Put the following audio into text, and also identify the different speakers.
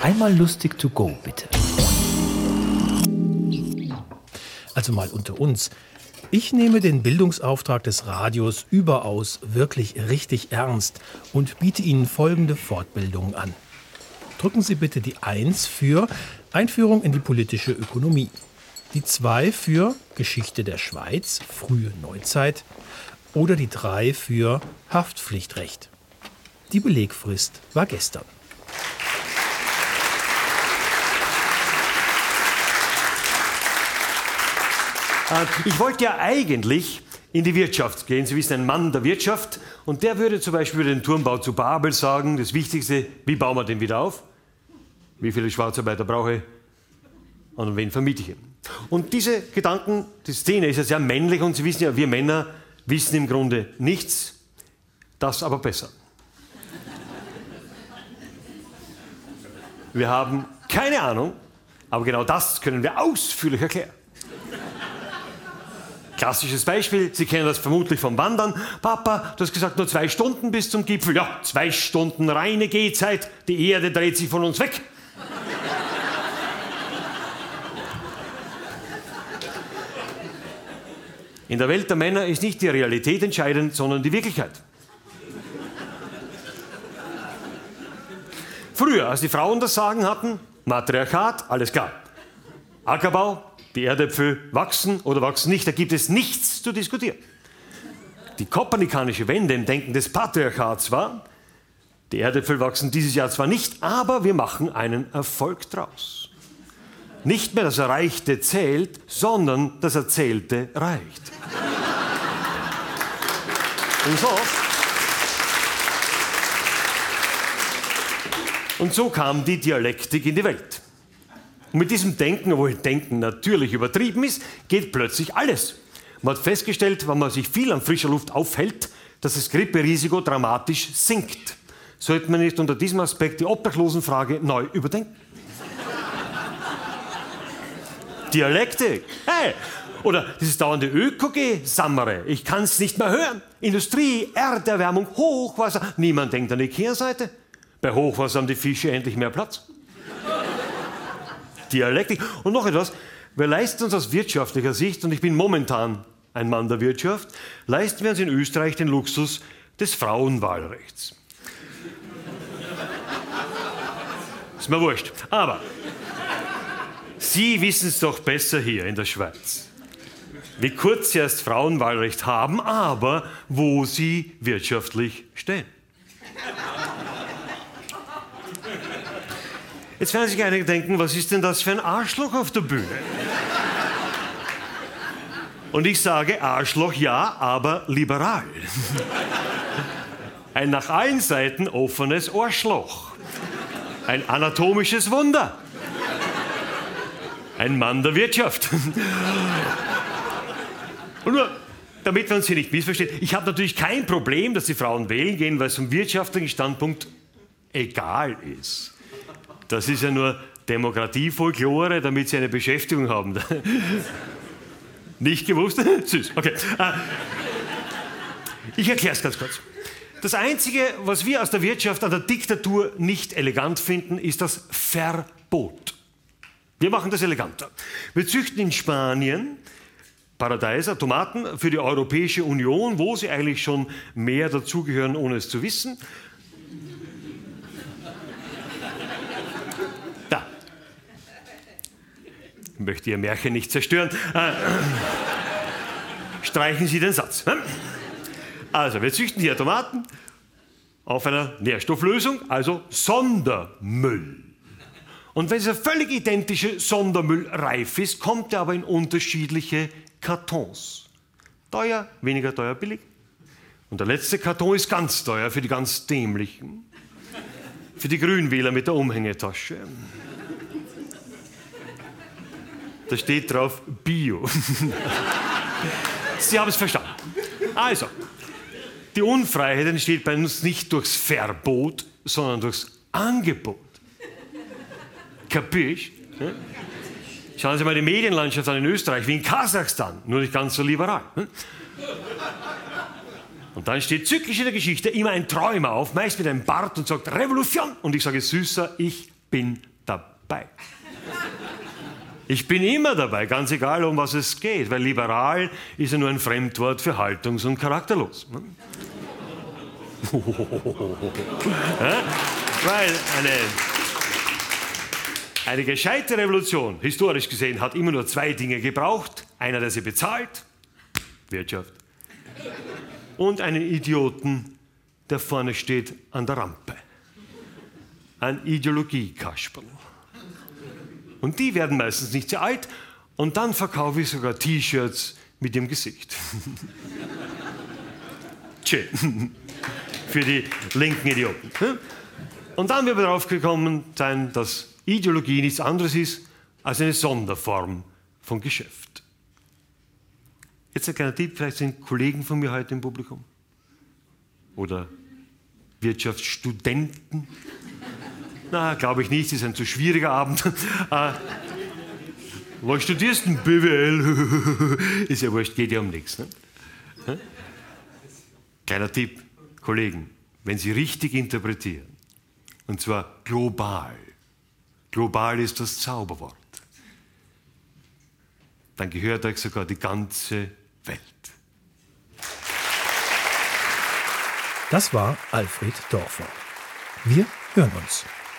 Speaker 1: Einmal lustig to go, bitte. Also mal unter uns. Ich nehme den Bildungsauftrag des Radios überaus wirklich richtig ernst und biete Ihnen folgende Fortbildungen an. Drücken Sie bitte die 1 für Einführung in die politische Ökonomie, die 2 für Geschichte der Schweiz, frühe Neuzeit oder die 3 für Haftpflichtrecht. Die Belegfrist war gestern.
Speaker 2: Ich wollte ja eigentlich in die Wirtschaft gehen. Sie wissen, ein Mann der Wirtschaft. Und der würde zum Beispiel über den Turmbau zu Babel sagen, das Wichtigste, wie bauen wir den wieder auf? Wie viele Schwarzarbeiter brauche ich? Und wen vermiete ich? Und diese Gedanken, die Szene ist ja sehr männlich und Sie wissen ja, wir Männer wissen im Grunde nichts, das aber besser. Wir haben keine Ahnung, aber genau das können wir ausführlich erklären. Klassisches Beispiel, Sie kennen das vermutlich vom Wandern. Papa, du hast gesagt, nur zwei Stunden bis zum Gipfel. Ja, zwei Stunden reine Gehzeit. Die Erde dreht sich von uns weg. In der Welt der Männer ist nicht die Realität entscheidend, sondern die Wirklichkeit. Früher, als die Frauen das Sagen hatten, Matriarchat, alles klar. Ackerbau, die Erdäpfel wachsen oder wachsen nicht, da gibt es nichts zu diskutieren. Die kopernikanische Wende im Denken des Patriarchats war, die Erdäpfel wachsen dieses Jahr zwar nicht, aber wir machen einen Erfolg draus. Nicht mehr das Erreichte zählt, sondern das Erzählte reicht. Und so, und so kam die Dialektik in die Welt. Und mit diesem Denken, obwohl Denken natürlich übertrieben ist, geht plötzlich alles. Man hat festgestellt, wenn man sich viel an frischer Luft aufhält, dass das Gripperisiko dramatisch sinkt. Sollte man nicht unter diesem Aspekt die Obdachlosenfrage neu überdenken? Dialekte, hey! Oder dieses dauernde ÖKG-Sammere, ich kann es nicht mehr hören. Industrie, Erderwärmung, Hochwasser, niemand denkt an die Kehrseite. Bei Hochwasser haben die Fische endlich mehr Platz. Dialektik. Und noch etwas, wir leisten uns aus wirtschaftlicher Sicht, und ich bin momentan ein Mann der Wirtschaft, leisten wir uns in Österreich den Luxus des Frauenwahlrechts. Ist mir wurscht. Aber Sie wissen es doch besser hier in der Schweiz. Wie kurz Sie erst Frauenwahlrecht haben, aber wo Sie wirtschaftlich stehen. Jetzt werden sich einige denken, was ist denn das für ein Arschloch auf der Bühne? Und ich sage Arschloch ja, aber liberal. Ein nach allen Seiten offenes Arschloch. Ein anatomisches Wunder. Ein Mann der Wirtschaft. Und nur, damit wir uns hier nicht missverstehen, ich habe natürlich kein Problem, dass die Frauen wählen gehen, weil es vom wirtschaftlichen Standpunkt egal ist. Das ist ja nur Demokratiefolklore, damit sie eine Beschäftigung haben. Nicht gewusst? Süß. Okay. Äh, ich erkläre es ganz kurz. Das Einzige, was wir aus der Wirtschaft an der Diktatur nicht elegant finden, ist das Verbot. Wir machen das eleganter. Wir züchten in Spanien Paradeiser, Tomaten für die Europäische Union, wo sie eigentlich schon mehr dazugehören, ohne es zu wissen. Möchte Ihr Märchen nicht zerstören. Äh, streichen Sie den Satz. Also, wir züchten hier Tomaten auf einer Nährstofflösung, also Sondermüll. Und wenn dieser völlig identische Sondermüll reif ist, kommt er aber in unterschiedliche Kartons. Teuer, weniger teuer, billig. Und der letzte Karton ist ganz teuer für die ganz Dämlichen. Für die Grünwähler mit der Umhängetasche. Da steht drauf Bio. Sie haben es verstanden. Also, die Unfreiheit entsteht bei uns nicht durchs Verbot, sondern durchs Angebot. Kapisch? Schauen Sie mal die Medienlandschaft an in Österreich, wie in Kasachstan, nur nicht ganz so liberal. Und dann steht zyklisch in der Geschichte immer ein Träumer auf, meist mit einem Bart und sagt Revolution. Und ich sage, Süßer, ich bin dabei. Ich bin immer dabei, ganz egal, um was es geht, weil liberal ist ja nur ein Fremdwort für haltungs- und charakterlos. Ne? weil eine, eine gescheite Revolution, historisch gesehen, hat immer nur zwei Dinge gebraucht. Einer, der sie bezahlt, Wirtschaft, und einen Idioten, der vorne steht an der Rampe. Ein Ideologiekasperl. Und die werden meistens nicht sehr alt. Und dann verkaufe ich sogar T-Shirts mit dem Gesicht. Tschö. Für die linken Idioten. Und dann wird wir darauf gekommen sein, dass Ideologie nichts anderes ist als eine Sonderform von Geschäft. Jetzt ein kleiner Tipp, vielleicht sind Kollegen von mir heute im Publikum. Oder Wirtschaftsstudenten. Na, glaube ich nicht, es ist ein zu schwieriger Abend. äh, was studierst du? BWL? ist ja wurscht, geht ja um nichts. Ne? Kleiner Tipp, Kollegen, wenn Sie richtig interpretieren, und zwar global, global ist das Zauberwort, dann gehört euch sogar die ganze Welt.
Speaker 1: Das war Alfred Dorfer. Wir hören uns.